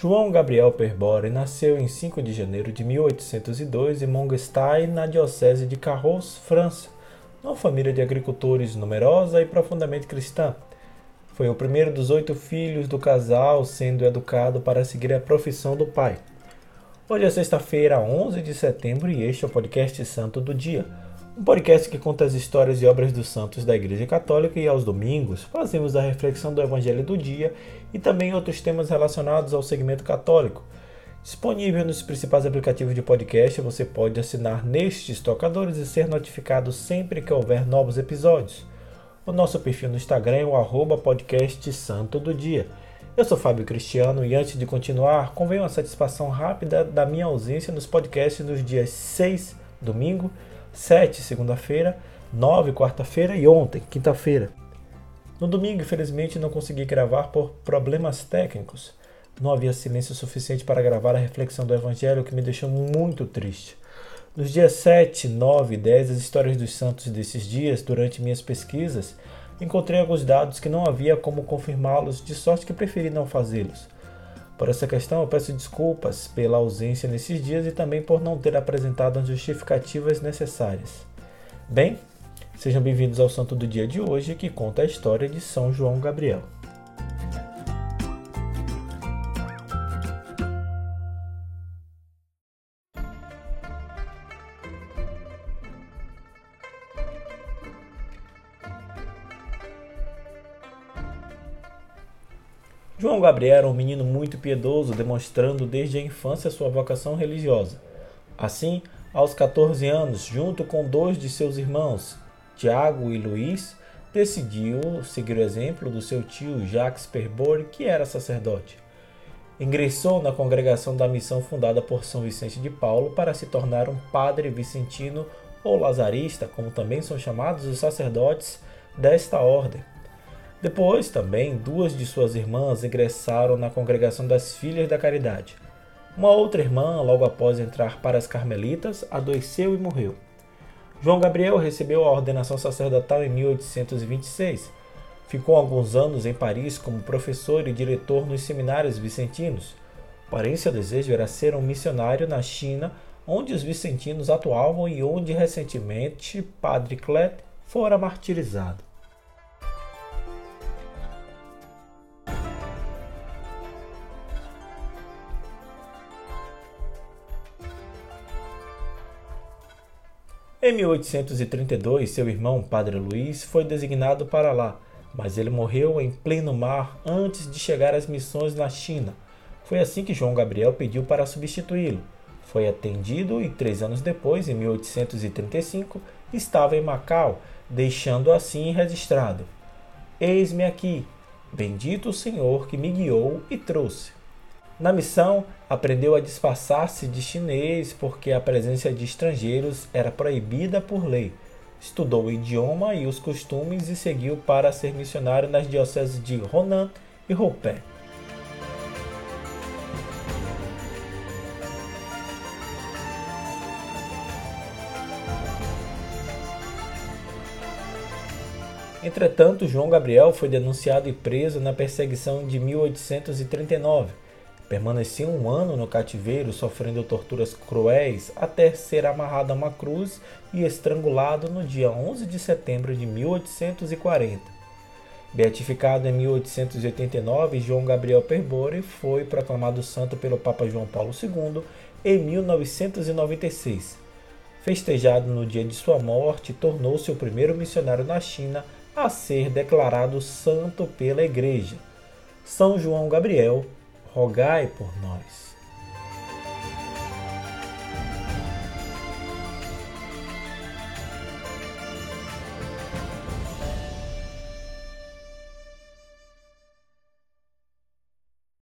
João Gabriel Perbore nasceu em 5 de janeiro de 1802 em Montgestein, na diocese de Carros, França, numa família de agricultores numerosa e profundamente cristã. Foi o primeiro dos oito filhos do casal, sendo educado para seguir a profissão do pai. Hoje é sexta-feira, 11 de setembro, e este é o podcast Santo do Dia um podcast que conta as histórias e obras dos santos da Igreja Católica e aos domingos fazemos a reflexão do Evangelho do dia e também outros temas relacionados ao segmento católico. Disponível nos principais aplicativos de podcast, você pode assinar nestes tocadores e ser notificado sempre que houver novos episódios. O nosso perfil no Instagram é o arroba podcast Santo do Dia. Eu sou Fábio Cristiano e antes de continuar, convém uma satisfação rápida da minha ausência nos podcasts nos dias 6, domingo, 7, segunda-feira, 9, quarta-feira e ontem, quinta-feira. No domingo, infelizmente, não consegui gravar por problemas técnicos. Não havia silêncio suficiente para gravar a reflexão do Evangelho, o que me deixou muito triste. Nos dias 7, 9 e 10, as histórias dos santos desses dias, durante minhas pesquisas, encontrei alguns dados que não havia como confirmá-los, de sorte que preferi não fazê-los. Por essa questão, eu peço desculpas pela ausência nesses dias e também por não ter apresentado as justificativas necessárias. Bem, sejam bem-vindos ao Santo do Dia de hoje, que conta a história de São João Gabriel. João Gabriel era um menino muito piedoso, demonstrando desde a infância sua vocação religiosa. Assim, aos 14 anos, junto com dois de seus irmãos, Tiago e Luís, decidiu seguir o exemplo do seu tio Jacques Perbore, que era sacerdote. Ingressou na congregação da missão fundada por São Vicente de Paulo para se tornar um padre vicentino ou lazarista, como também são chamados os sacerdotes desta ordem. Depois, também, duas de suas irmãs ingressaram na congregação das Filhas da Caridade. Uma outra irmã, logo após entrar para as Carmelitas, adoeceu e morreu. João Gabriel recebeu a ordenação sacerdotal em 1826. Ficou alguns anos em Paris como professor e diretor nos seminários vicentinos. Porém, seu desejo era ser um missionário na China, onde os vicentinos atuavam e onde recentemente Padre Clet fora martirizado. Em 1832, seu irmão, Padre Luiz, foi designado para lá, mas ele morreu em pleno mar antes de chegar às missões na China. Foi assim que João Gabriel pediu para substituí-lo. Foi atendido e três anos depois, em 1835, estava em Macau, deixando assim registrado: Eis-me aqui, bendito o Senhor que me guiou e trouxe. Na missão, aprendeu a disfarçar-se de chinês porque a presença de estrangeiros era proibida por lei. Estudou o idioma e os costumes e seguiu para ser missionário nas dioceses de Honan e Hopé. Entretanto, João Gabriel foi denunciado e preso na perseguição de 1839 Permaneceu um ano no cativeiro, sofrendo torturas cruéis, até ser amarrado a uma cruz e estrangulado no dia 11 de setembro de 1840. Beatificado em 1889, João Gabriel Perbore foi proclamado santo pelo Papa João Paulo II em 1996. Festejado no dia de sua morte, tornou-se o primeiro missionário na China a ser declarado santo pela Igreja. São João Gabriel rogai por nós.